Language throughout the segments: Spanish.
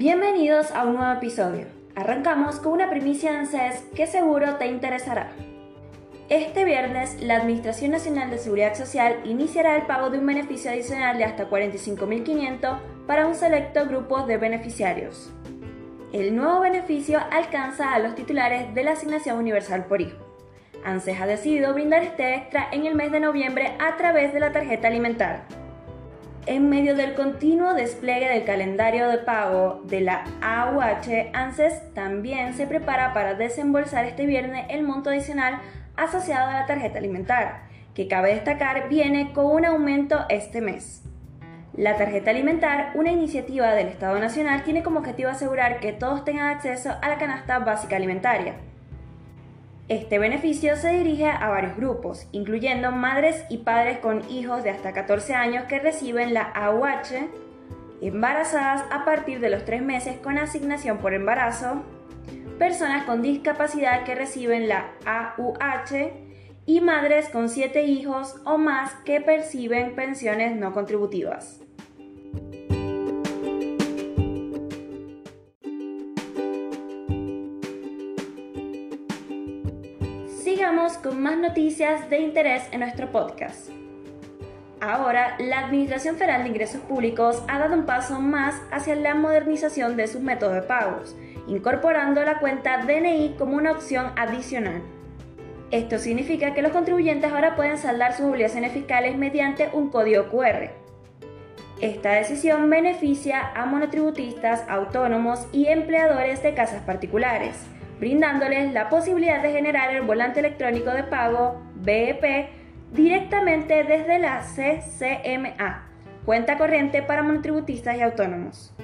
Bienvenidos a un nuevo episodio. Arrancamos con una primicia de ANSES que seguro te interesará. Este viernes, la Administración Nacional de Seguridad Social iniciará el pago de un beneficio adicional de hasta 45.500 para un selecto grupo de beneficiarios. El nuevo beneficio alcanza a los titulares de la Asignación Universal por Hijo. ANSES ha decidido brindar este extra en el mes de noviembre a través de la tarjeta alimentar. En medio del continuo despliegue del calendario de pago de la AUH, ANSES también se prepara para desembolsar este viernes el monto adicional asociado a la tarjeta alimentar, que cabe destacar viene con un aumento este mes. La tarjeta alimentar, una iniciativa del Estado Nacional, tiene como objetivo asegurar que todos tengan acceso a la canasta básica alimentaria. Este beneficio se dirige a varios grupos, incluyendo madres y padres con hijos de hasta 14 años que reciben la AUH, embarazadas a partir de los 3 meses con asignación por embarazo, personas con discapacidad que reciben la AUH y madres con 7 hijos o más que perciben pensiones no contributivas. Sigamos con más noticias de interés en nuestro podcast. Ahora, la Administración Federal de Ingresos Públicos ha dado un paso más hacia la modernización de sus métodos de pagos, incorporando la cuenta DNI como una opción adicional. Esto significa que los contribuyentes ahora pueden saldar sus obligaciones fiscales mediante un código QR. Esta decisión beneficia a monotributistas, autónomos y empleadores de casas particulares brindándoles la posibilidad de generar el volante electrónico de pago BEP directamente desde la CCMA, cuenta corriente para monotributistas y autónomos,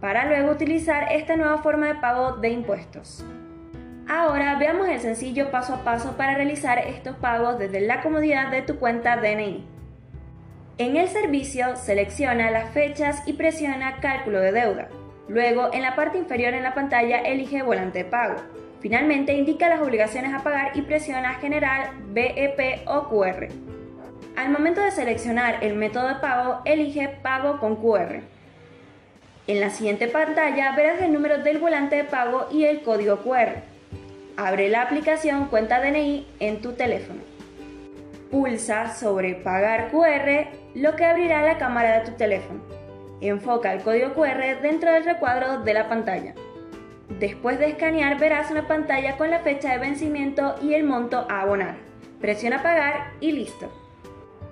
para luego utilizar esta nueva forma de pago de impuestos. Ahora veamos el sencillo paso a paso para realizar estos pagos desde la comodidad de tu cuenta DNI. En el servicio selecciona las fechas y presiona Cálculo de deuda. Luego, en la parte inferior en la pantalla, elige Volante de pago. Finalmente, indica las obligaciones a pagar y presiona General, BEP o QR. Al momento de seleccionar el método de pago, elige Pago con QR. En la siguiente pantalla verás el número del volante de pago y el código QR. Abre la aplicación Cuenta DNI en tu teléfono. Pulsa sobre Pagar QR, lo que abrirá la cámara de tu teléfono. Enfoca el código QR dentro del recuadro de la pantalla. Después de escanear verás una pantalla con la fecha de vencimiento y el monto a abonar. Presiona pagar y listo.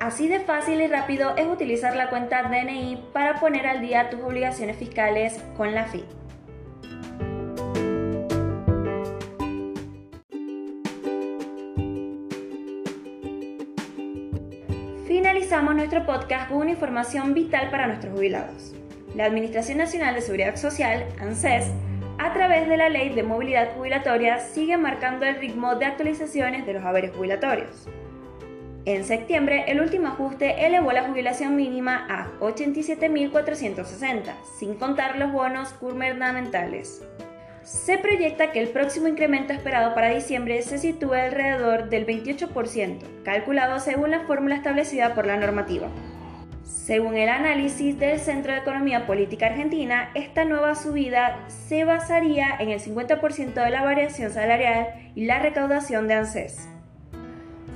Así de fácil y rápido es utilizar la cuenta DNI para poner al día tus obligaciones fiscales con la FI. Finalizamos nuestro podcast con una información vital para nuestros jubilados. La Administración Nacional de Seguridad Social, ANSES, a través de la Ley de Movilidad Jubilatoria sigue marcando el ritmo de actualizaciones de los haberes jubilatorios. En septiembre, el último ajuste elevó la jubilación mínima a 87.460, sin contar los bonos gubernamentales. Se proyecta que el próximo incremento esperado para diciembre se sitúe alrededor del 28%, calculado según la fórmula establecida por la normativa. Según el análisis del Centro de Economía Política Argentina, esta nueva subida se basaría en el 50% de la variación salarial y la recaudación de ANSES.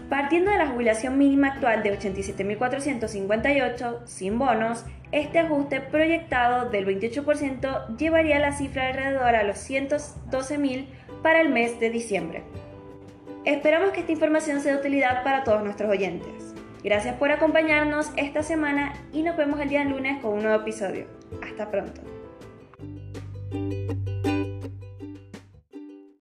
Partiendo de la jubilación mínima actual de 87.458, sin bonos, este ajuste proyectado del 28% llevaría la cifra alrededor a los 112.000 para el mes de diciembre. Esperamos que esta información sea de utilidad para todos nuestros oyentes. Gracias por acompañarnos esta semana y nos vemos el día lunes con un nuevo episodio. Hasta pronto.